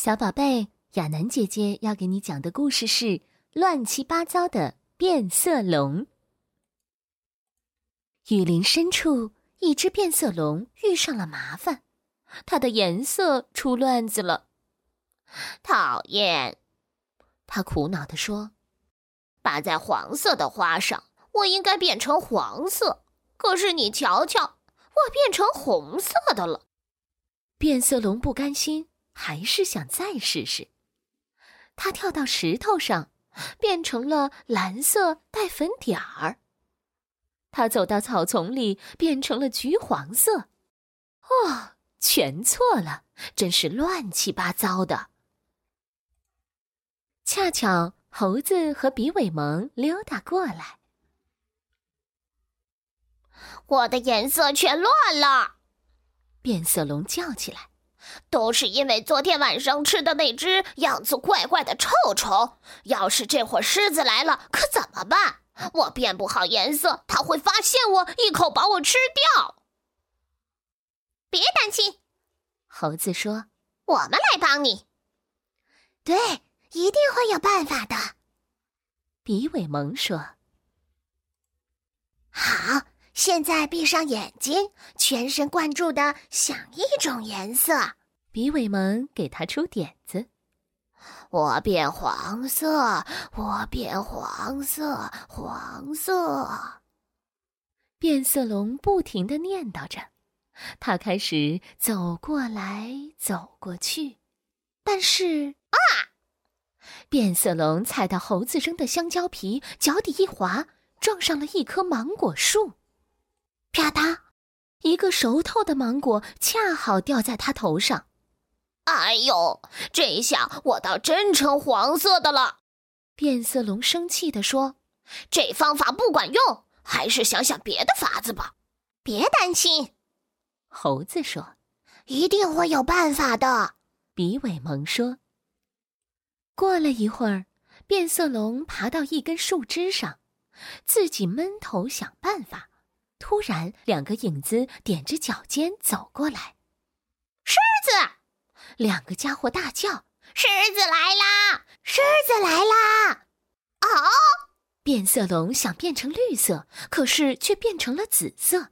小宝贝，亚楠姐姐要给你讲的故事是《乱七八糟的变色龙》。雨林深处，一只变色龙遇上了麻烦，它的颜色出乱子了。讨厌，它苦恼地说：“把在黄色的花上，我应该变成黄色。可是你瞧瞧，我变成红色的了。”变色龙不甘心。还是想再试试。他跳到石头上，变成了蓝色带粉点儿。他走到草丛里，变成了橘黄色。哦，全错了，真是乱七八糟的。恰巧猴子和比尾蒙溜达过来，我的颜色全乱了！变色龙叫起来。都是因为昨天晚上吃的那只样子怪怪的臭虫。要是这会儿狮子来了，可怎么办？我变不好颜色，它会发现我，一口把我吃掉。别担心，猴子说：“我们来帮你。”对，一定会有办法的。比尾蒙说：“，现在闭上眼睛，全神贯注的想一种颜色。”比尾蒙给他出点子：“我变黄色，我变黄色，黄色。”变色龙不停的念叨着，他开始走过来走过去，但是啊！变色龙踩到猴子扔的香蕉皮，脚底一滑，撞上了一棵芒果树，啪嗒，一个熟透的芒果恰好掉在他头上。哎呦，这下我倒真成黄色的了！变色龙生气地说：“这方法不管用，还是想想别的法子吧。”别担心，猴子说：“一定会有办法的。”比尾蒙说。过了一会儿，变色龙爬到一根树枝上，自己闷头想办法。突然，两个影子踮着脚尖走过来，狮子。两个家伙大叫：“狮子来啦！狮子来啦！”啊！变色龙想变成绿色，可是却变成了紫色。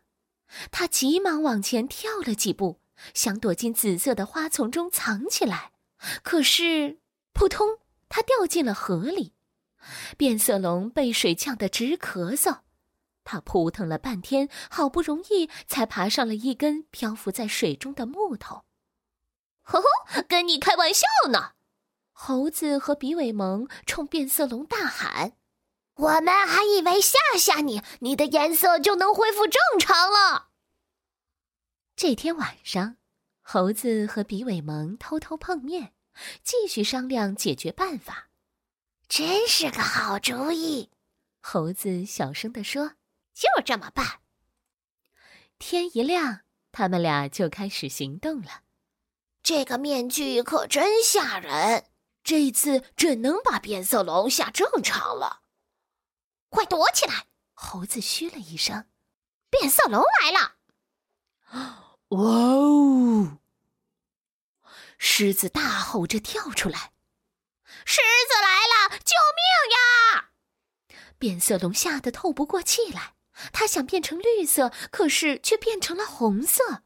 他急忙往前跳了几步，想躲进紫色的花丛中藏起来。可是，扑通，他掉进了河里。变色龙被水呛得直咳嗽，他扑腾了半天，好不容易才爬上了一根漂浮在水中的木头。呵呵，跟你开玩笑呢！猴子和比尾蒙冲变色龙大喊：“我们还以为吓吓你，你的颜色就能恢复正常了。”这天晚上，猴子和比尾蒙偷偷碰面，继续商量解决办法。真是个好主意，猴子小声地说：“就这么办。”天一亮，他们俩就开始行动了。这个面具可真吓人！这一次准能把变色龙吓正常了。快躲起来！猴子嘘了一声：“变色龙来了！”哇哦！狮子大吼着跳出来：“狮子来了！救命呀！”变色龙吓得透不过气来，他想变成绿色，可是却变成了红色。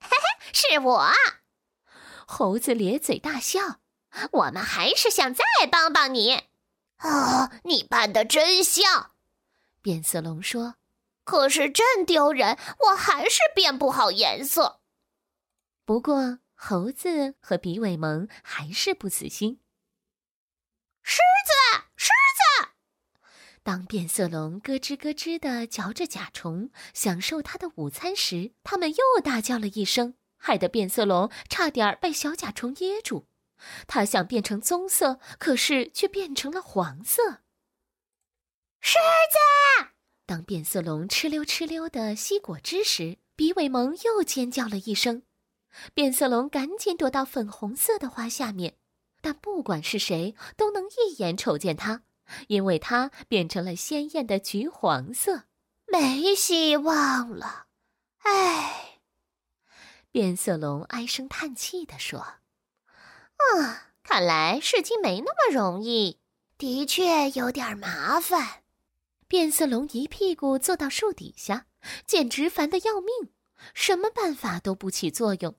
嘿嘿，是我。猴子咧嘴大笑：“我们还是想再帮帮你。”哦，你扮的真像。变色龙说：“可是真丢人，我还是变不好颜色。”不过，猴子和比尾蒙还是不死心。狮子，狮子！当变色龙咯吱咯吱的嚼着甲虫，享受它的午餐时，他们又大叫了一声。害得变色龙差点被小甲虫噎住，它想变成棕色，可是却变成了黄色。狮子！当变色龙哧溜哧溜的吸果汁时，比尾蒙又尖叫了一声。变色龙赶紧躲到粉红色的花下面，但不管是谁都能一眼瞅见它，因为它变成了鲜艳的橘黄色。没希望了，唉。变色龙唉声叹气地说：“啊。”看来事情没那么容易，的确有点麻烦。变色龙一屁股坐到树底下，简直烦得要命，什么办法都不起作用。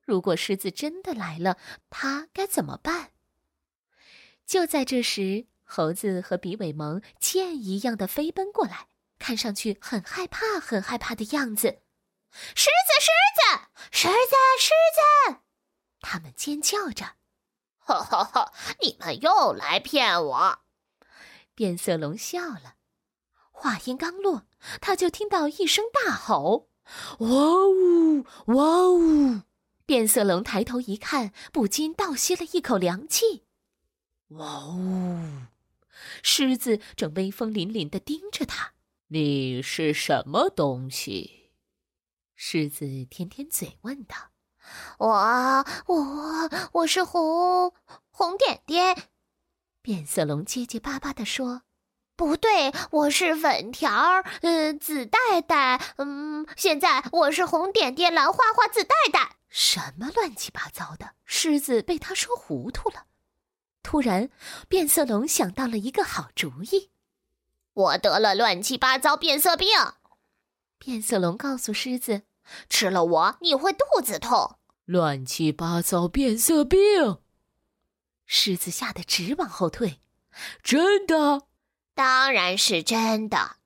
如果狮子真的来了，他该怎么办？就在这时，猴子和比尾蒙箭一样的飞奔过来，看上去很害怕、很害怕的样子。狮子，狮子，狮子，狮子！他们尖叫着。哈哈哈！你们又来骗我！变色龙笑了。话音刚落，他就听到一声大吼：“哇呜，哇呜！”变色龙抬头一看，不禁倒吸了一口凉气。哇呜！狮子正威风凛凛地盯着他。你是什么东西？狮子舔舔嘴问道。我我我是红红点点。变色龙结结巴巴地说。不对，我是粉条儿，嗯，紫带带，嗯，现在我是红点点，蓝花花，紫带带。什么乱七八糟的！狮子被他说糊涂了。突然，变色龙想到了一个好主意。我得了乱七八糟变色病。变色龙告诉狮子：“吃了我，你会肚子痛。”乱七八糟变色病。狮子吓得直往后退。真的？当然是真的，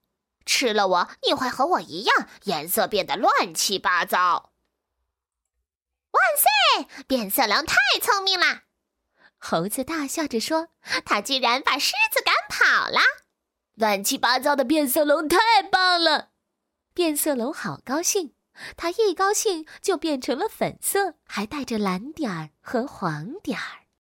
吃了我你会和我一样，颜色变得乱七八糟。万岁！变色龙太聪明了，猴子大笑着说：“他居然把狮子赶跑了！乱七八糟的变色龙太棒了！”变色龙好高兴，它一高兴就变成了粉色，还带着蓝点儿和黄点儿。